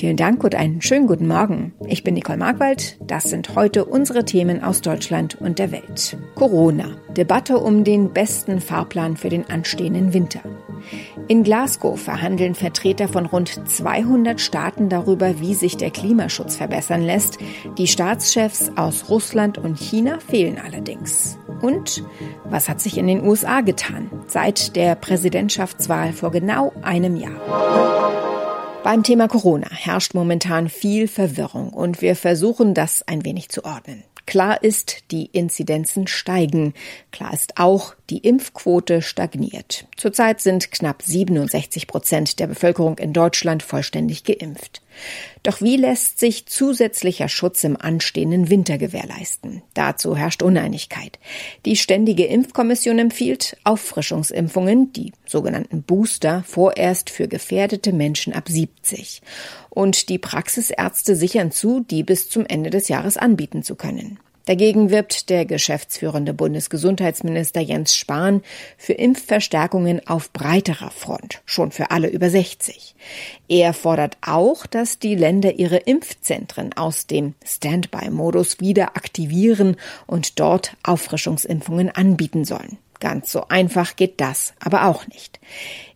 Vielen Dank und einen schönen guten Morgen. Ich bin Nicole Markwald. Das sind heute unsere Themen aus Deutschland und der Welt. Corona. Debatte um den besten Fahrplan für den anstehenden Winter. In Glasgow verhandeln Vertreter von rund 200 Staaten darüber, wie sich der Klimaschutz verbessern lässt. Die Staatschefs aus Russland und China fehlen allerdings. Und was hat sich in den USA getan seit der Präsidentschaftswahl vor genau einem Jahr? Beim Thema Corona herrscht momentan viel Verwirrung und wir versuchen das ein wenig zu ordnen. Klar ist, die Inzidenzen steigen. Klar ist auch, die Impfquote stagniert. Zurzeit sind knapp 67 Prozent der Bevölkerung in Deutschland vollständig geimpft. Doch wie lässt sich zusätzlicher Schutz im anstehenden Winter gewährleisten? Dazu herrscht Uneinigkeit. Die Ständige Impfkommission empfiehlt Auffrischungsimpfungen, die sogenannten Booster, vorerst für gefährdete Menschen ab 70. Und die Praxisärzte sichern zu, die bis zum Ende des Jahres anbieten zu können. Dagegen wirbt der geschäftsführende Bundesgesundheitsminister Jens Spahn für Impfverstärkungen auf breiterer Front, schon für alle über 60. Er fordert auch, dass die Länder ihre Impfzentren aus dem Standby-Modus wieder aktivieren und dort Auffrischungsimpfungen anbieten sollen. Ganz so einfach geht das aber auch nicht.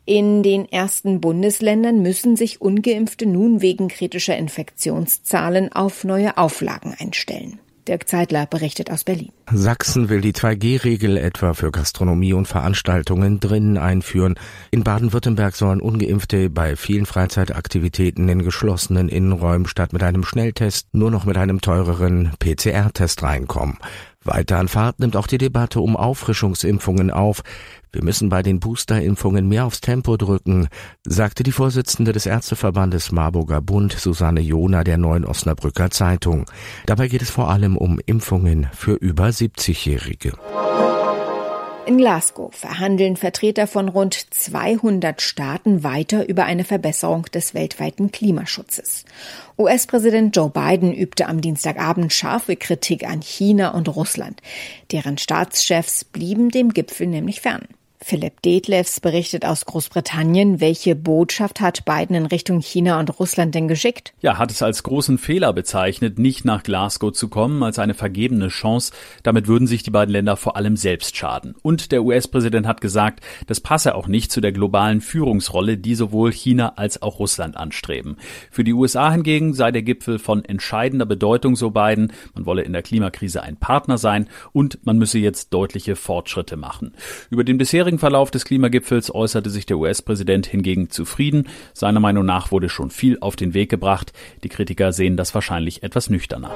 In den ersten Bundesländern müssen sich ungeimpfte nun wegen kritischer Infektionszahlen auf neue Auflagen einstellen. Dirk Zeitler berichtet aus Berlin. Sachsen will die 2G-Regel etwa für Gastronomie und Veranstaltungen drinnen einführen. In Baden-Württemberg sollen ungeimpfte bei vielen Freizeitaktivitäten in geschlossenen Innenräumen statt mit einem Schnelltest nur noch mit einem teureren PCR-Test reinkommen. Weiter an Fahrt nimmt auch die Debatte um Auffrischungsimpfungen auf. Wir müssen bei den Boosterimpfungen mehr aufs Tempo drücken, sagte die Vorsitzende des Ärzteverbandes Marburger Bund, Susanne Jona, der Neuen Osnabrücker Zeitung. Dabei geht es vor allem um Impfungen für über 70-Jährige. In Glasgow verhandeln Vertreter von rund 200 Staaten weiter über eine Verbesserung des weltweiten Klimaschutzes. US-Präsident Joe Biden übte am Dienstagabend scharfe Kritik an China und Russland. Deren Staatschefs blieben dem Gipfel nämlich fern. Philipp Detlefs berichtet aus Großbritannien. Welche Botschaft hat Biden in Richtung China und Russland denn geschickt? Ja, hat es als großen Fehler bezeichnet, nicht nach Glasgow zu kommen, als eine vergebene Chance. Damit würden sich die beiden Länder vor allem selbst schaden. Und der US-Präsident hat gesagt, das passe auch nicht zu der globalen Führungsrolle, die sowohl China als auch Russland anstreben. Für die USA hingegen sei der Gipfel von entscheidender Bedeutung, so Biden. Man wolle in der Klimakrise ein Partner sein und man müsse jetzt deutliche Fortschritte machen. Über den bisherigen weiteren Verlauf des Klimagipfels äußerte sich der US-Präsident hingegen zufrieden. Seiner Meinung nach wurde schon viel auf den Weg gebracht. Die Kritiker sehen das wahrscheinlich etwas nüchterner.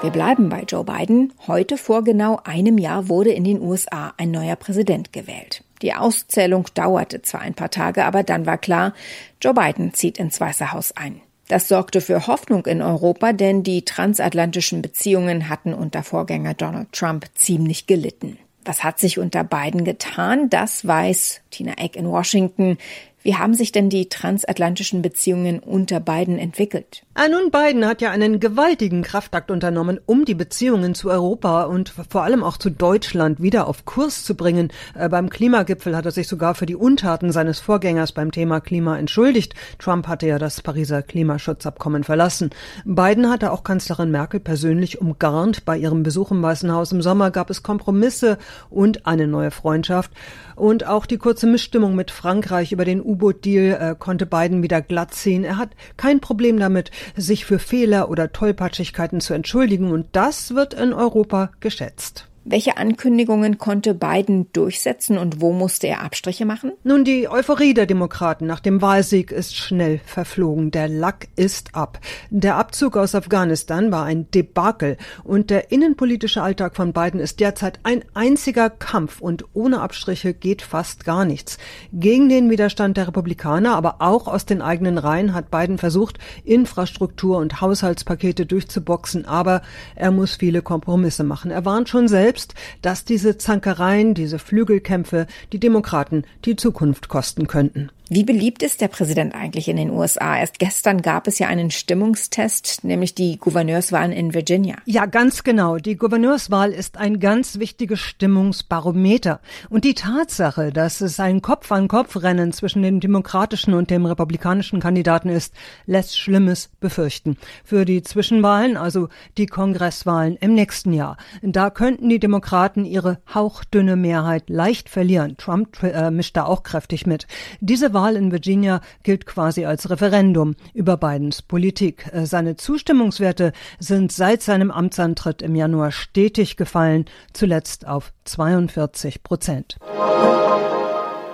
Wir bleiben bei Joe Biden. Heute vor genau einem Jahr wurde in den USA ein neuer Präsident gewählt. Die Auszählung dauerte zwar ein paar Tage, aber dann war klar, Joe Biden zieht ins Weiße Haus ein. Das sorgte für Hoffnung in Europa, denn die transatlantischen Beziehungen hatten unter Vorgänger Donald Trump ziemlich gelitten. Was hat sich unter beiden getan? Das weiß Tina Eck in Washington. Wie haben sich denn die transatlantischen Beziehungen unter beiden entwickelt? Ah, nun, Biden hat ja einen gewaltigen Kraftakt unternommen, um die Beziehungen zu Europa und vor allem auch zu Deutschland wieder auf Kurs zu bringen. Äh, beim Klimagipfel hat er sich sogar für die Untaten seines Vorgängers beim Thema Klima entschuldigt. Trump hatte ja das Pariser Klimaschutzabkommen verlassen. Biden hatte auch Kanzlerin Merkel persönlich umgarnt. Bei ihrem Besuch im Weißen Haus im Sommer gab es Kompromisse und eine neue Freundschaft. Und auch die kurze Missstimmung mit Frankreich über den U-Boot-Deal äh, konnte Biden wieder glatt ziehen. Er hat kein Problem damit, sich für Fehler oder Tollpatschigkeiten zu entschuldigen und das wird in Europa geschätzt. Welche Ankündigungen konnte Biden durchsetzen und wo musste er Abstriche machen? Nun, die Euphorie der Demokraten nach dem Wahlsieg ist schnell verflogen. Der Lack ist ab. Der Abzug aus Afghanistan war ein Debakel und der innenpolitische Alltag von Biden ist derzeit ein einziger Kampf und ohne Abstriche geht fast gar nichts. Gegen den Widerstand der Republikaner, aber auch aus den eigenen Reihen hat Biden versucht, Infrastruktur und Haushaltspakete durchzuboxen, aber er muss viele Kompromisse machen. Er warnt schon selbst, selbst, dass diese Zankereien, diese Flügelkämpfe die Demokraten die Zukunft kosten könnten. Wie beliebt ist der Präsident eigentlich in den USA? Erst gestern gab es ja einen Stimmungstest, nämlich die Gouverneurswahlen in Virginia. Ja, ganz genau. Die Gouverneurswahl ist ein ganz wichtiges Stimmungsbarometer. Und die Tatsache, dass es ein Kopf-an-Kopf-Rennen zwischen dem demokratischen und dem republikanischen Kandidaten ist, lässt Schlimmes befürchten. Für die Zwischenwahlen, also die Kongresswahlen im nächsten Jahr, da könnten die Demokraten ihre hauchdünne Mehrheit leicht verlieren. Trump äh, mischt da auch kräftig mit. Diese Wahl in Virginia gilt quasi als Referendum über Bidens Politik. Äh, seine Zustimmungswerte sind seit seinem Amtsantritt im Januar stetig gefallen, zuletzt auf 42 Prozent.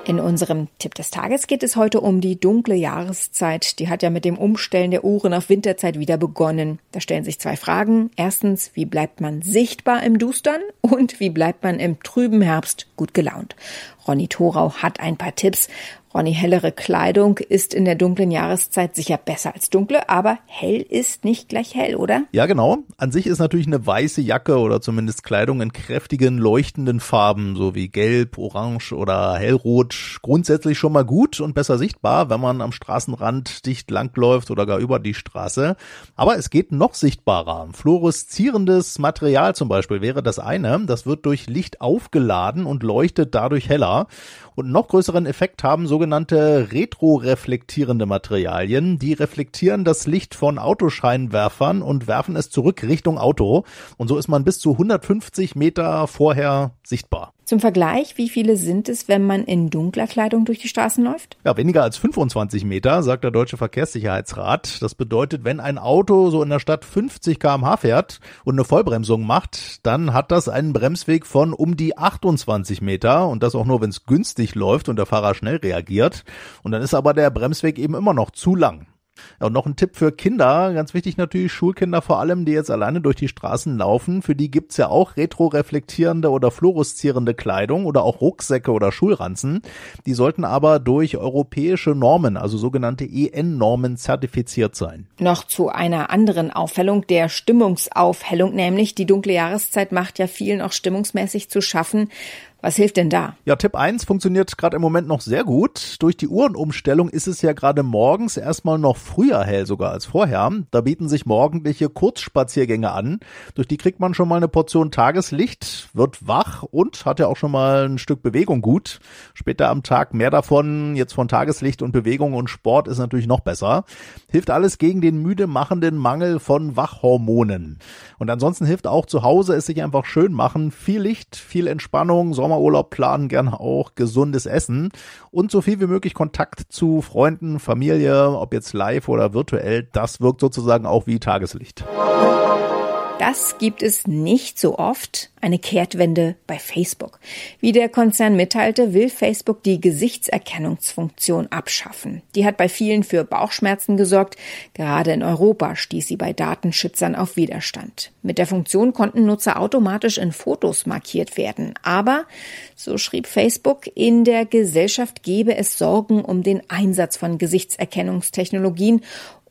In unserem Tipp des Tages geht es heute um die dunkle Jahreszeit. Die hat ja mit dem Umstellen der Uhren auf Winterzeit wieder begonnen. Da stellen sich zwei Fragen. Erstens, wie bleibt man sichtbar im Dustern? Und wie bleibt man im trüben Herbst gut gelaunt? Ronny Thorau hat ein paar Tipps. Ronny, hellere Kleidung ist in der dunklen Jahreszeit sicher besser als dunkle, aber hell ist nicht gleich hell, oder? Ja, genau. An sich ist natürlich eine weiße Jacke oder zumindest Kleidung in kräftigen, leuchtenden Farben, so wie gelb, orange oder hellrot, grundsätzlich schon mal gut und besser sichtbar, wenn man am Straßenrand dicht langläuft oder gar über die Straße. Aber es geht noch sichtbarer. Fluoreszierendes Material zum Beispiel wäre das eine. Das wird durch Licht aufgeladen und leuchtet dadurch heller. Und noch größeren Effekt haben sogenannte retroreflektierende Materialien. Die reflektieren das Licht von Autoscheinwerfern und werfen es zurück Richtung Auto. Und so ist man bis zu 150 Meter vorher sichtbar. Zum Vergleich, wie viele sind es, wenn man in dunkler Kleidung durch die Straßen läuft? Ja, weniger als 25 Meter, sagt der Deutsche Verkehrssicherheitsrat. Das bedeutet, wenn ein Auto so in der Stadt 50 kmh fährt und eine Vollbremsung macht, dann hat das einen Bremsweg von um die 28 Meter und das auch nur, wenn es günstig läuft und der Fahrer schnell reagiert. Und dann ist aber der Bremsweg eben immer noch zu lang. Ja, und noch ein Tipp für Kinder, ganz wichtig natürlich Schulkinder vor allem, die jetzt alleine durch die Straßen laufen. Für die gibt's ja auch retroreflektierende oder fluoreszierende Kleidung oder auch Rucksäcke oder Schulranzen. Die sollten aber durch europäische Normen, also sogenannte EN-Normen, zertifiziert sein. Noch zu einer anderen Aufhellung, der Stimmungsaufhellung, nämlich die dunkle Jahreszeit macht ja vielen auch stimmungsmäßig zu schaffen. Was hilft denn da? Ja, Tipp 1 funktioniert gerade im Moment noch sehr gut. Durch die Uhrenumstellung ist es ja gerade morgens erstmal noch früher hell sogar als vorher. Da bieten sich morgendliche Kurzspaziergänge an. Durch die kriegt man schon mal eine Portion Tageslicht, wird wach und hat ja auch schon mal ein Stück Bewegung gut. Später am Tag mehr davon. Jetzt von Tageslicht und Bewegung und Sport ist natürlich noch besser. Hilft alles gegen den müde machenden Mangel von Wachhormonen. Und ansonsten hilft auch zu Hause es sich einfach schön machen. Viel Licht, viel Entspannung, Sommerurlaub planen, gerne auch gesundes Essen und so viel wie möglich Kontakt zu Freunden, Familie, ob jetzt live oder virtuell, das wirkt sozusagen auch wie Tageslicht. Das gibt es nicht so oft, eine Kehrtwende bei Facebook. Wie der Konzern mitteilte, will Facebook die Gesichtserkennungsfunktion abschaffen. Die hat bei vielen für Bauchschmerzen gesorgt. Gerade in Europa stieß sie bei Datenschützern auf Widerstand. Mit der Funktion konnten Nutzer automatisch in Fotos markiert werden. Aber, so schrieb Facebook, in der Gesellschaft gebe es Sorgen um den Einsatz von Gesichtserkennungstechnologien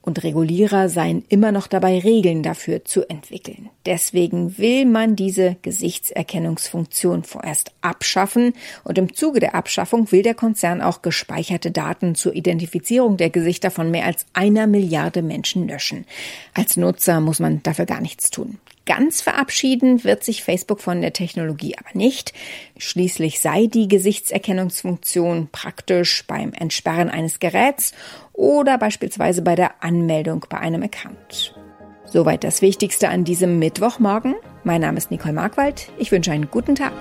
und Regulierer seien immer noch dabei, Regeln dafür zu entwickeln. Deswegen will man diese Gesichtserkennungsfunktion vorerst abschaffen und im Zuge der Abschaffung will der Konzern auch gespeicherte Daten zur Identifizierung der Gesichter von mehr als einer Milliarde Menschen löschen. Als Nutzer muss man dafür gar nichts tun. Ganz verabschieden wird sich Facebook von der Technologie aber nicht. Schließlich sei die Gesichtserkennungsfunktion praktisch beim Entsperren eines Geräts oder beispielsweise bei der Anmeldung bei einem Account. Soweit das Wichtigste an diesem Mittwochmorgen. Mein Name ist Nicole Markwald. Ich wünsche einen guten Tag.